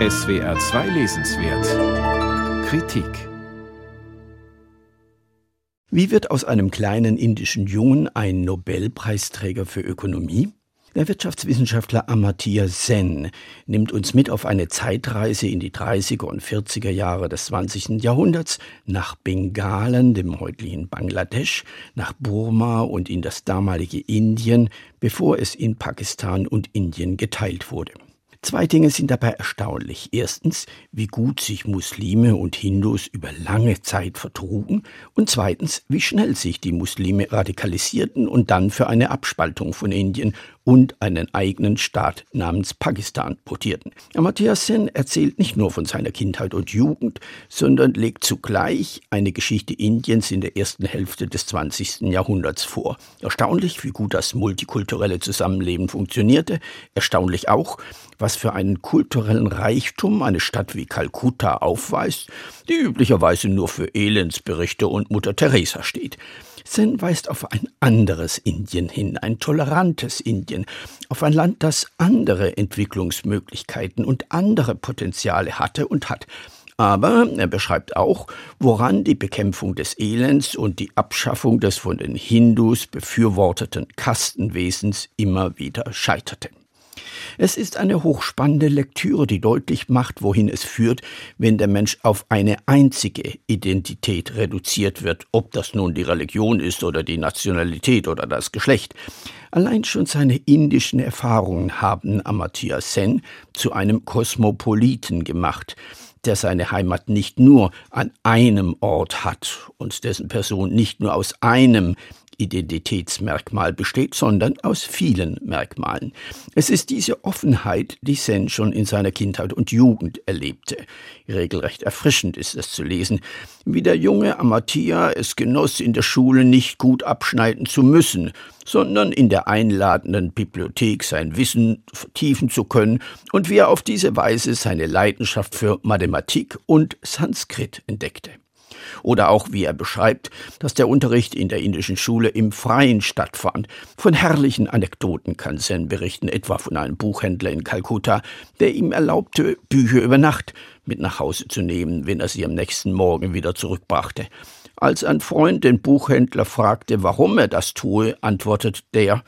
SWR 2 Lesenswert Kritik Wie wird aus einem kleinen indischen Jungen ein Nobelpreisträger für Ökonomie? Der Wirtschaftswissenschaftler Amartya Sen nimmt uns mit auf eine Zeitreise in die 30er und 40er Jahre des 20. Jahrhunderts nach Bengalen, dem heutigen Bangladesch, nach Burma und in das damalige Indien, bevor es in Pakistan und Indien geteilt wurde. Zwei Dinge sind dabei erstaunlich. Erstens, wie gut sich Muslime und Hindus über lange Zeit vertrugen und zweitens, wie schnell sich die Muslime radikalisierten und dann für eine Abspaltung von Indien und einen eigenen Staat namens Pakistan votierten. Amartya Sen erzählt nicht nur von seiner Kindheit und Jugend, sondern legt zugleich eine Geschichte Indiens in der ersten Hälfte des 20. Jahrhunderts vor. Erstaunlich, wie gut das multikulturelle Zusammenleben funktionierte, erstaunlich auch, was für einen kulturellen Reichtum eine Stadt wie Kalkutta aufweist, die üblicherweise nur für Elendsberichte und Mutter Teresa steht. Sen weist auf ein anderes Indien hin, ein tolerantes Indien, auf ein Land, das andere Entwicklungsmöglichkeiten und andere Potenziale hatte und hat. Aber er beschreibt auch, woran die Bekämpfung des Elends und die Abschaffung des von den Hindus befürworteten Kastenwesens immer wieder scheiterte. Es ist eine hochspannende Lektüre, die deutlich macht, wohin es führt, wenn der Mensch auf eine einzige Identität reduziert wird, ob das nun die Religion ist oder die Nationalität oder das Geschlecht. Allein schon seine indischen Erfahrungen haben Amartya Sen zu einem Kosmopoliten gemacht, der seine Heimat nicht nur an einem Ort hat und dessen Person nicht nur aus einem Identitätsmerkmal besteht, sondern aus vielen Merkmalen. Es ist diese Offenheit, die Sen schon in seiner Kindheit und Jugend erlebte. Regelrecht erfrischend ist es zu lesen, wie der junge Amartya es genoss, in der Schule nicht gut abschneiden zu müssen, sondern in der einladenden Bibliothek sein Wissen vertiefen zu können und wie er auf diese Weise seine Leidenschaft für Mathematik und Sanskrit entdeckte. Oder auch, wie er beschreibt, dass der Unterricht in der indischen Schule im Freien stattfand. Von herrlichen Anekdoten kann Sen berichten, etwa von einem Buchhändler in Kalkutta, der ihm erlaubte, Bücher über Nacht mit nach Hause zu nehmen, wenn er sie am nächsten Morgen wieder zurückbrachte. Als ein Freund den Buchhändler fragte, warum er das tue, antwortet der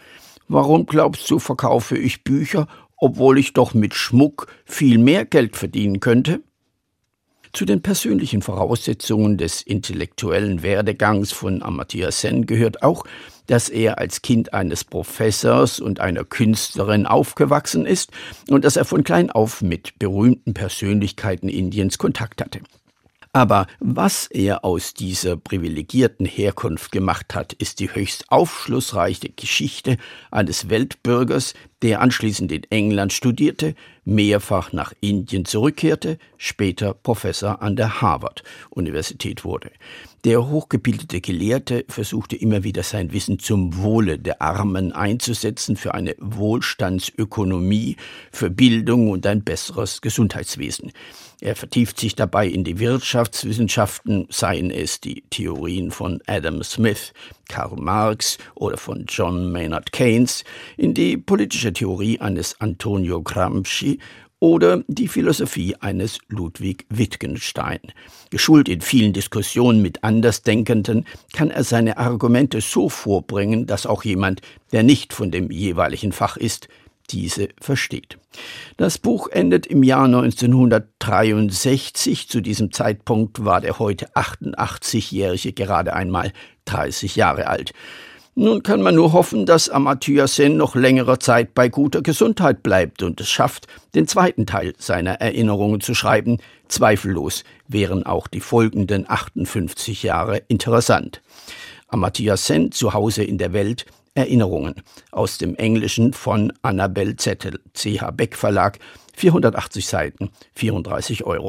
Warum glaubst du, verkaufe ich Bücher, obwohl ich doch mit Schmuck viel mehr Geld verdienen könnte? Zu den persönlichen Voraussetzungen des intellektuellen Werdegangs von Amartya Sen gehört auch, dass er als Kind eines Professors und einer Künstlerin aufgewachsen ist und dass er von klein auf mit berühmten Persönlichkeiten Indiens Kontakt hatte. Aber was er aus dieser privilegierten Herkunft gemacht hat, ist die höchst aufschlussreiche Geschichte eines Weltbürgers, der anschließend in England studierte, mehrfach nach Indien zurückkehrte, später Professor an der Harvard-Universität wurde. Der hochgebildete Gelehrte versuchte immer wieder sein Wissen zum Wohle der Armen einzusetzen, für eine Wohlstandsökonomie, für Bildung und ein besseres Gesundheitswesen. Er vertieft sich dabei in die Wirtschaftswissenschaften, seien es die Theorien von Adam Smith, Karl Marx oder von John Maynard Keynes, in die politische Theorie eines Antonio Gramsci oder die Philosophie eines Ludwig Wittgenstein. Geschult in vielen Diskussionen mit Andersdenkenden kann er seine Argumente so vorbringen, dass auch jemand, der nicht von dem jeweiligen Fach ist, diese versteht. Das Buch endet im Jahr 1963. Zu diesem Zeitpunkt war der heute 88-Jährige gerade einmal 30 Jahre alt. Nun kann man nur hoffen, dass Amartya Sen noch längere Zeit bei guter Gesundheit bleibt und es schafft, den zweiten Teil seiner Erinnerungen zu schreiben. Zweifellos wären auch die folgenden 58 Jahre interessant. Amartya Sen zu Hause in der Welt Erinnerungen aus dem Englischen von Annabel Zettel, CH Beck Verlag, 480 Seiten, 34 Euro.